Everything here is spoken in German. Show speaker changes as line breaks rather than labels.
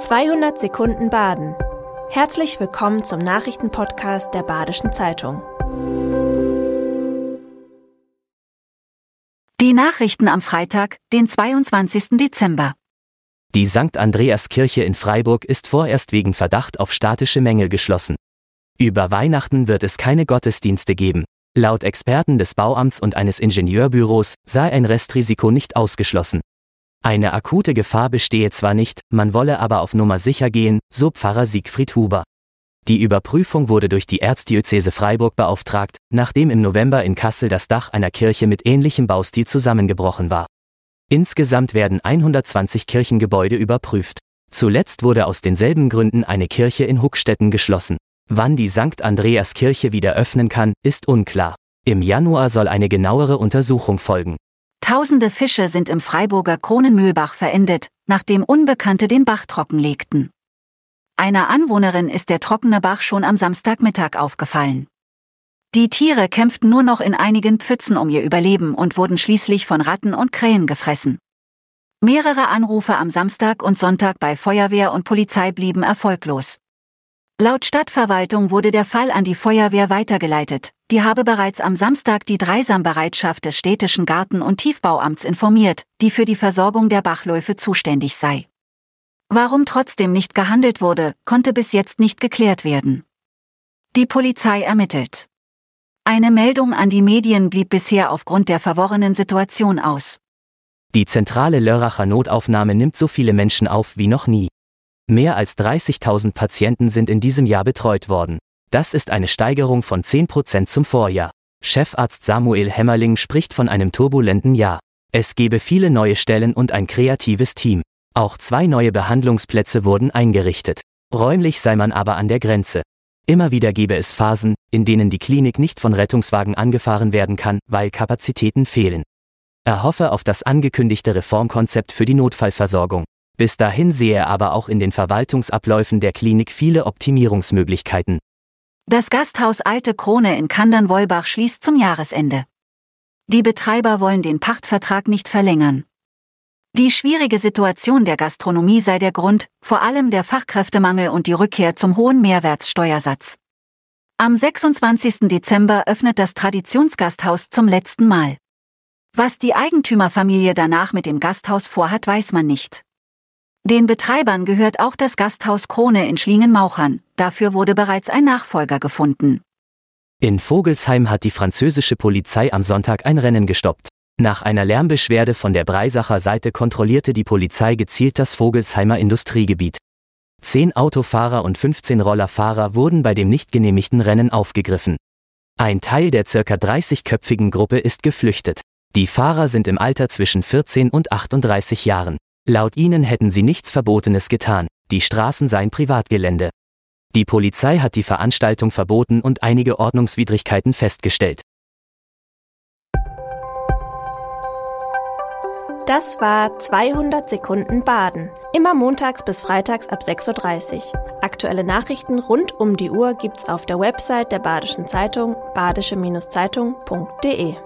200 Sekunden Baden. Herzlich willkommen zum Nachrichtenpodcast der Badischen Zeitung.
Die Nachrichten am Freitag, den 22. Dezember.
Die St. Andreas Kirche in Freiburg ist vorerst wegen Verdacht auf statische Mängel geschlossen. Über Weihnachten wird es keine Gottesdienste geben. Laut Experten des Bauamts und eines Ingenieurbüros sei ein Restrisiko nicht ausgeschlossen. Eine akute Gefahr bestehe zwar nicht, man wolle aber auf Nummer sicher gehen, so Pfarrer Siegfried Huber. Die Überprüfung wurde durch die Erzdiözese Freiburg beauftragt, nachdem im November in Kassel das Dach einer Kirche mit ähnlichem Baustil zusammengebrochen war. Insgesamt werden 120 Kirchengebäude überprüft. Zuletzt wurde aus denselben Gründen eine Kirche in Huckstetten geschlossen. Wann die St. Andreas Kirche wieder öffnen kann, ist unklar. Im Januar soll eine genauere Untersuchung folgen.
Tausende Fische sind im Freiburger Kronenmühlbach verendet, nachdem Unbekannte den Bach trockenlegten. Einer Anwohnerin ist der trockene Bach schon am Samstagmittag aufgefallen. Die Tiere kämpften nur noch in einigen Pfützen um ihr Überleben und wurden schließlich von Ratten und Krähen gefressen. Mehrere Anrufe am Samstag und Sonntag bei Feuerwehr und Polizei blieben erfolglos. Laut Stadtverwaltung wurde der Fall an die Feuerwehr weitergeleitet, die habe bereits am Samstag die Dreisambereitschaft des städtischen Garten- und Tiefbauamts informiert, die für die Versorgung der Bachläufe zuständig sei. Warum trotzdem nicht gehandelt wurde, konnte bis jetzt nicht geklärt werden. Die Polizei ermittelt. Eine Meldung an die Medien blieb bisher aufgrund der verworrenen Situation aus.
Die zentrale Lörracher Notaufnahme nimmt so viele Menschen auf wie noch nie. Mehr als 30.000 Patienten sind in diesem Jahr betreut worden. Das ist eine Steigerung von 10 Prozent zum Vorjahr. Chefarzt Samuel Hämmerling spricht von einem turbulenten Jahr. Es gebe viele neue Stellen und ein kreatives Team. Auch zwei neue Behandlungsplätze wurden eingerichtet. Räumlich sei man aber an der Grenze. Immer wieder gebe es Phasen, in denen die Klinik nicht von Rettungswagen angefahren werden kann, weil Kapazitäten fehlen. Er hoffe auf das angekündigte Reformkonzept für die Notfallversorgung. Bis dahin sehe er aber auch in den Verwaltungsabläufen der Klinik viele Optimierungsmöglichkeiten.
Das Gasthaus Alte Krone in Kandern-Wollbach schließt zum Jahresende. Die Betreiber wollen den Pachtvertrag nicht verlängern. Die schwierige Situation der Gastronomie sei der Grund, vor allem der Fachkräftemangel und die Rückkehr zum hohen Mehrwertsteuersatz. Am 26. Dezember öffnet das Traditionsgasthaus zum letzten Mal. Was die Eigentümerfamilie danach mit dem Gasthaus vorhat, weiß man nicht. Den Betreibern gehört auch das Gasthaus Krone in Schlingenmauchern, dafür wurde bereits ein Nachfolger gefunden.
In Vogelsheim hat die französische Polizei am Sonntag ein Rennen gestoppt. Nach einer Lärmbeschwerde von der Breisacher Seite kontrollierte die Polizei gezielt das Vogelsheimer Industriegebiet. Zehn Autofahrer und 15 Rollerfahrer wurden bei dem nicht genehmigten Rennen aufgegriffen. Ein Teil der ca. 30-köpfigen Gruppe ist geflüchtet. Die Fahrer sind im Alter zwischen 14 und 38 Jahren. Laut ihnen hätten sie nichts Verbotenes getan, die Straßen seien Privatgelände. Die Polizei hat die Veranstaltung verboten und einige Ordnungswidrigkeiten festgestellt.
Das war 200 Sekunden Baden. Immer montags bis freitags ab 6.30 Uhr. Aktuelle Nachrichten rund um die Uhr gibt's auf der Website der Badischen Zeitung badische-zeitung.de.